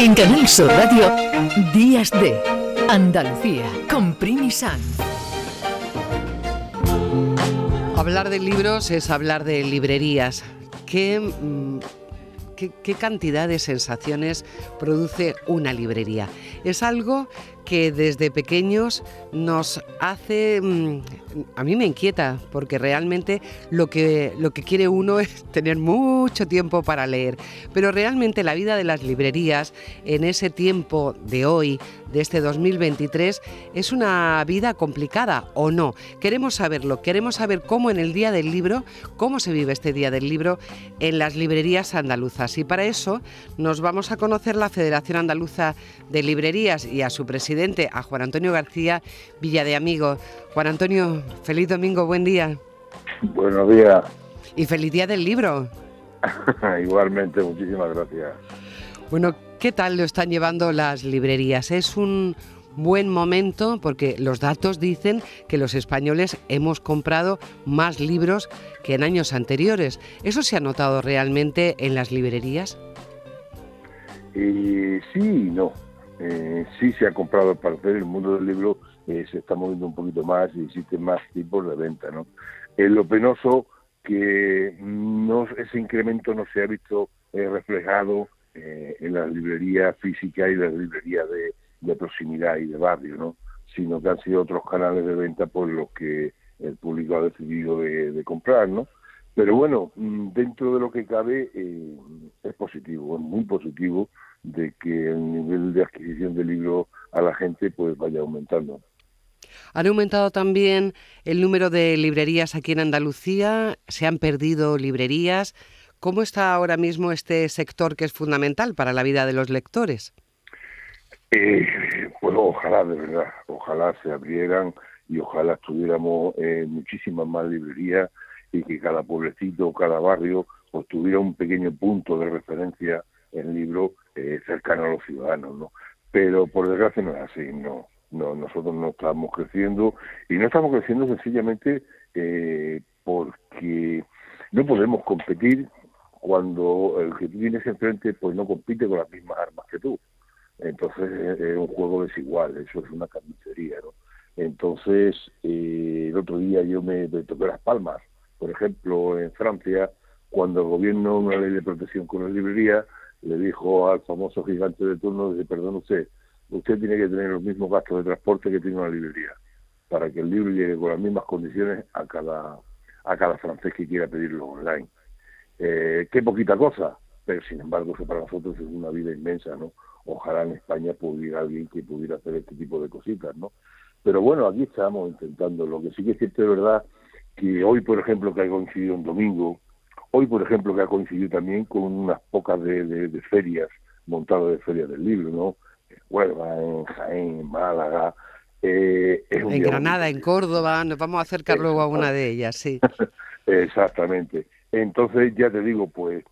En Canal Sur Radio, Días de Andalucía, con Primi San. Hablar de libros es hablar de librerías. ¿Qué, mm, qué, qué cantidad de sensaciones produce una librería? Es algo que desde pequeños nos hace, mm, a mí me inquieta, porque realmente lo que, lo que quiere uno es tener mucho tiempo para leer. Pero realmente la vida de las librerías en ese tiempo de hoy, de este 2023, es una vida complicada o no. Queremos saberlo, queremos saber cómo en el Día del Libro, cómo se vive este Día del Libro en las librerías andaluzas. Y para eso nos vamos a conocer la Federación Andaluza de Librerías y a su presidente a Juan Antonio García Villa de Amigo. Juan Antonio, feliz domingo, buen día. Buenos días. Y feliz día del libro. Igualmente, muchísimas gracias. Bueno, ¿qué tal lo están llevando las librerías? Es un buen momento porque los datos dicen que los españoles hemos comprado más libros que en años anteriores. ¿Eso se ha notado realmente en las librerías? Eh, sí y no eh, sí se ha comprado al parecer el mundo del libro eh, se está moviendo un poquito más y existen más tipos de venta no es lo penoso que no ese incremento no se ha visto eh, reflejado eh, en las librerías físicas y las librerías de, proximidad y de barrio no sino que han sido otros canales de venta por los que el público ha decidido de, de comprar no pero bueno, mm, dentro de lo que cabe es positivo, es muy positivo de que el nivel de adquisición de libros a la gente pues vaya aumentando. Han aumentado también el número de librerías aquí en Andalucía, se han perdido librerías. ¿Cómo está ahora mismo este sector que es fundamental para la vida de los lectores? Eh, pues ojalá, de verdad, ojalá se abrieran y ojalá tuviéramos eh, muchísimas más librerías y que cada pueblecito, cada barrio, pues tuviera un pequeño punto de referencia en libro eh, cercano a los ciudadanos, ¿no? Pero por desgracia no es así, no, no, nosotros no estamos creciendo y no estamos creciendo sencillamente eh, porque no podemos competir cuando el que tú tienes enfrente pues no compite con las mismas armas que tú. Entonces es un juego desigual, eso es una carnicería, ¿no? Entonces, eh, el otro día yo me, me, toqué las palmas, por ejemplo, en Francia, cuando el gobierno, una ley de protección con las librerías, le dijo al famoso gigante de turno, dice, perdón usted, usted tiene que tener los mismos gastos de transporte que tiene una librería, para que el libro llegue con las mismas condiciones a cada, a cada francés que quiera pedirlo online. Eh, qué poquita cosa, pero sin embargo eso para nosotros es una vida inmensa, ¿no? Ojalá en España pudiera alguien que pudiera hacer este tipo de cositas, ¿no? Pero bueno, aquí estamos intentando. Lo que sí que es cierto de verdad que hoy, por ejemplo, que ha coincidido un domingo, Hoy, por ejemplo, que ha coincidido también con unas pocas de, ferias, montadas de ferias del libro, ¿no? En Huelva, en Jaén, en Málaga. Eh, en Granada, en Córdoba, nos vamos a acercar luego a una de ellas, sí. Exactamente. Entonces, ya te digo, pues,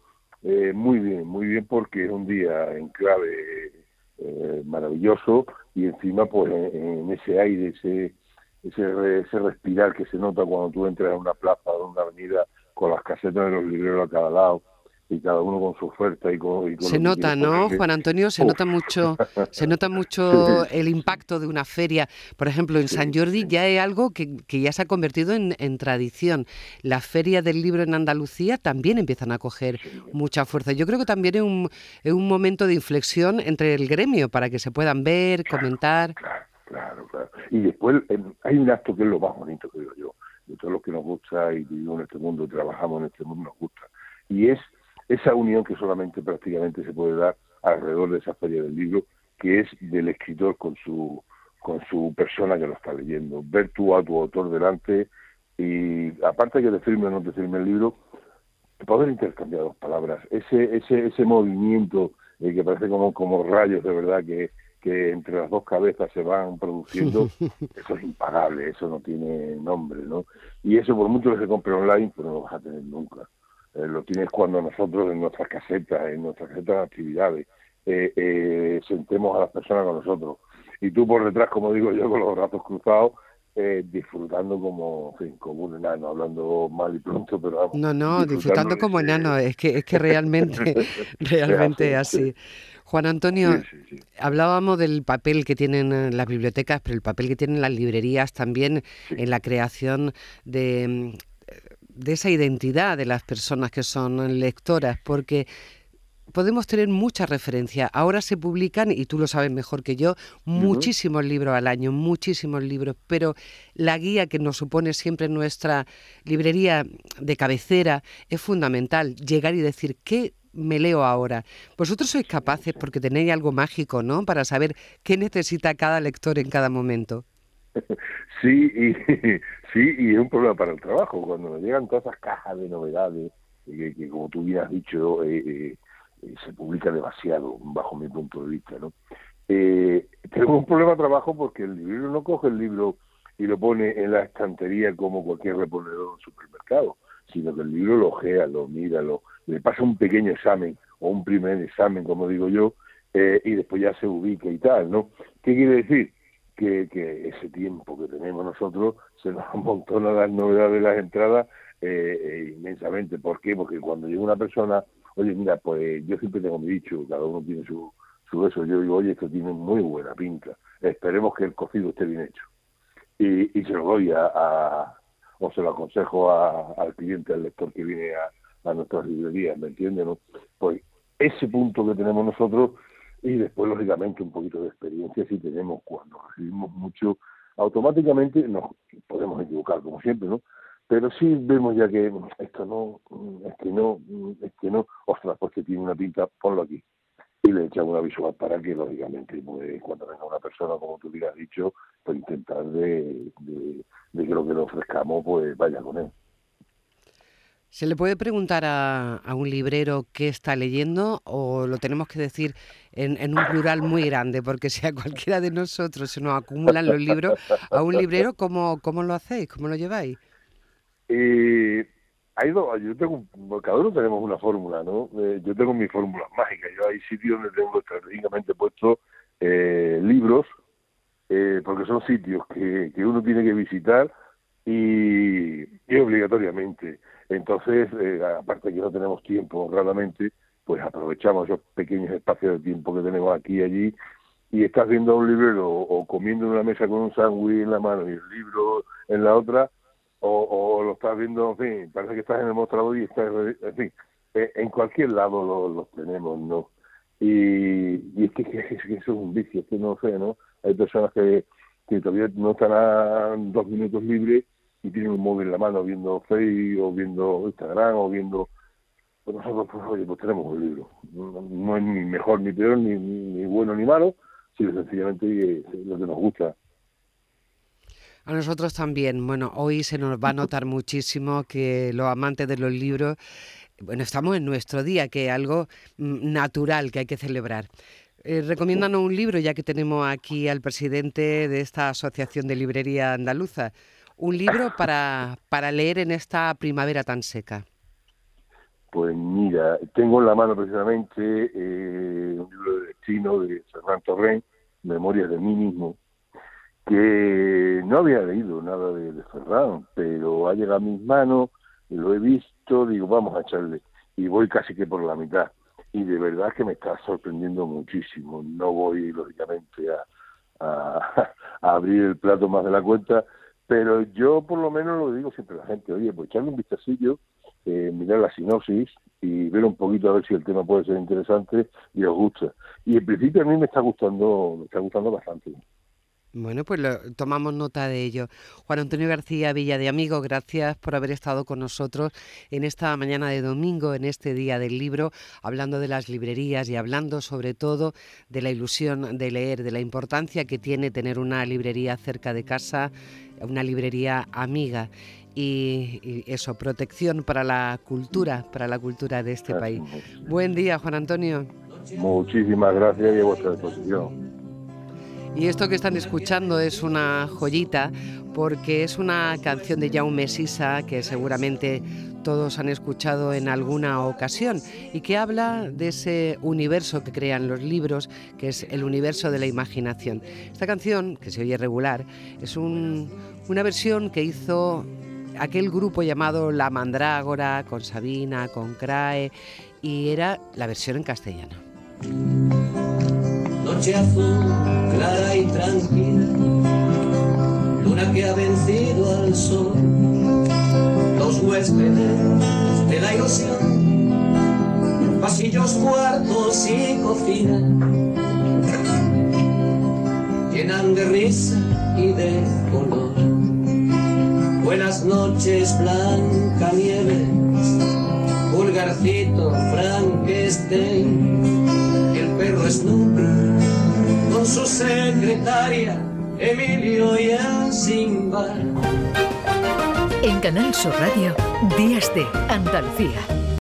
eh, muy bien, muy bien, porque es un día en clave eh, maravilloso y encima, pues, en, ese aire, ese, ese, ese respirar que se nota cuando tú entras a una plaza o una avenida con las casetas de los libreros a cada lado y cada uno con su oferta y con, se nota no Juan Antonio se nota mucho se nota mucho el impacto de una feria. Por ejemplo en San Jordi ya es algo que, que ya se ha convertido en, en, tradición. La feria del libro en Andalucía también empiezan a coger mucha fuerza. Yo creo que también es un, es un momento de inflexión entre el gremio para que se puedan ver comentar. claro claro claro. Y después em, hay un acto que es lo más bonito que digo yo de todos los que nos gusta y vivimos en este mundo y trabajamos en este mundo nos gusta. Y es esa unión que solamente prácticamente se puede dar alrededor de esa feria del libro, que es del escritor con su con su persona que lo está leyendo. Ver tú a tu autor delante y aparte que te firme o no te firme el libro, poder intercambiar dos palabras. Ese ese ese movimiento eh, que parece como como rayos de verdad que que entre las dos cabezas se van produciendo, eso es impagable, eso no tiene nombre, ¿no? Y eso por mucho que se compre online, pues no lo vas a tener nunca. Eh, lo tienes cuando nosotros en nuestras casetas, en nuestras casetas de actividades, eh, eh, sentemos a las personas con nosotros. Y tú por detrás, como digo yo, con los brazos cruzados, eh, disfrutando como, en fin, como un enano, hablando mal y pronto, pero vamos. No, no, disfrutando, como enano, es que, es que realmente, realmente así. Juan Antonio, hablábamos del papel que tienen las bibliotecas, pero el papel que tienen las librerías también en la creación de, de esa identidad de las personas que son lectoras, porque podemos tener mucha referencia. Ahora se publican, y tú lo sabes mejor que yo, muchísimos libros al año, muchísimos libros, pero la guía que nos supone siempre nuestra librería de cabecera es fundamental, llegar y decir, ¿qué me leo ahora? Vosotros sois capaces, porque tenéis algo mágico, ¿no?, para saber qué necesita cada lector en cada momento. Sí, y, sí, y es un problema para el trabajo, cuando nos llegan todas esas cajas de novedades, que, como tú bien has dicho, eh, eh eh, se publica demasiado, bajo mi punto de vista. ¿no? Eh, tenemos un problema de trabajo porque el libro no coge el libro y lo pone en la estantería como cualquier reponedor en supermercado, sino que el libro lo ojea, lo mira, lo, le pasa un pequeño examen o un primer examen, como digo yo, eh, y después ya se ubica y tal, ¿no? ¿Qué quiere decir? Que, que ese tiempo que tenemos nosotros se nos amontona las novedades de las entradas eh, eh, inmensamente. ¿Por qué? Porque cuando llega una persona oye, mira, pues yo siempre tengo mi dicho, cada uno tiene su, su eso, yo digo, oye, esto tiene muy buena pinta, esperemos que el cocido esté bien hecho. Y, y se lo doy a, o se lo aconsejo al cliente, al lector que viene a, a nuestras librerías, ¿me entiendes? No? Pues ese punto que tenemos nosotros y después, lógicamente, un poquito de experiencia si tenemos cuando recibimos mucho, automáticamente nos podemos equivocar, como siempre, ¿no? Pero sí vemos ya que esto no, es que no, es que no, ostras, pues que tiene una pinta, ponlo aquí. Y le echamos una visual para que, lógicamente, pues, cuando venga una persona, como tú hubieras dicho, pues intentar de, de, que lo que le ofrezcamos, pues vaya con él. ¿Se le puede preguntar a, a, un librero qué está leyendo o lo tenemos que decir en, en, un plural muy grande? Porque si a cualquiera de nosotros se nos acumulan los libros, a un librero, ¿cómo, cómo lo hacéis? ¿Cómo lo lleváis? Eh, hay dos, yo tengo, cada uno tenemos una fórmula, ¿no? Eh, yo tengo mi fórmula mágica, yo hay sitios donde tengo estratégicamente puestos eh, libros, eh, porque son sitios que, que uno tiene que visitar y, y obligatoriamente. Entonces, eh, aparte que no tenemos tiempo, honradamente, pues aprovechamos esos pequeños espacios de tiempo que tenemos aquí y allí y estás viendo un librero o comiendo en una mesa con un sándwich en la mano y el libro en la otra, o, lo estás viendo, en fin, parece que estás en el mostrador y estás, en fin, eh, en cualquier lado los lo tenemos, ¿no? Y, y es, que, eso es un vicio, es que no sé, ¿no? Hay personas que, que todavía no están a dos minutos libres y tienen un móvil en la mano viendo Facebook o viendo Instagram o viendo pues nosotros pues oye pues tenemos un libro no, es ni mejor ni peor ni, ni, bueno ni malo sino sencillamente lo que nos gusta a nosotros también. Bueno, hoy se nos va a notar muchísimo que los amantes de los libros, bueno, estamos en nuestro día, que es algo mm, natural que hay que celebrar. Eh, recomiéndanos un libro, ya que tenemos aquí al presidente de esta Asociación de Librería Andaluza. Un libro para, para leer en esta primavera tan seca. Pues mira, tengo en la mano precisamente eh, un libro de destino de Fernando Torrent, Memorias de mí mismo, que no había leído nada de, de Ferran, pero ha llegado a mis manos, lo he visto, digo, vamos a echarle, y voy casi que por la mitad. Y de verdad que me está sorprendiendo muchísimo. No voy, lógicamente, a, abrir el plato más de la cuenta, pero yo por lo menos lo digo siempre a la gente, oye, pues echarle un vistacillo, eh, mirar la sinopsis y ver un poquito a ver si el tema puede ser interesante y os gusta. Y en principio a mí me está gustando, me está gustando bastante. Bueno, pues tomamos nota de ello. Juan Antonio García Villa de Amigo, gracias por haber estado con nosotros en esta mañana de domingo, en este día del libro, hablando de las librerías y hablando sobre todo de la ilusión de leer, de la importancia que tiene tener una librería cerca de casa, una librería amiga. Y, eso, protección para la cultura, para la cultura de este país. Buen día, Juan Antonio. Muchísimas gracias y a vuestra disposición. Y esto que están escuchando es una joyita porque es una canción de Jaume Sisa que seguramente todos han escuchado en alguna ocasión y que habla de ese universo que crean los libros, que es el universo de la imaginación. Esta canción, que se oye regular, es una versión que hizo aquel grupo llamado La Mandrágora, con Sabina, con Crae, y era la versión en castellano. Noche azul, clara y tranquila, luna que ha vencido al sol, los huéspedes de la ilusión, pasillos, cuartos y cocina, llenan de risa y de color. Buenas noches, Blanca Nieves, Pulgarcito, Frankenstein, el perro Snoopy, su secretaria, Emilio y Simba. En Canal Sur Radio, Días de Andalucía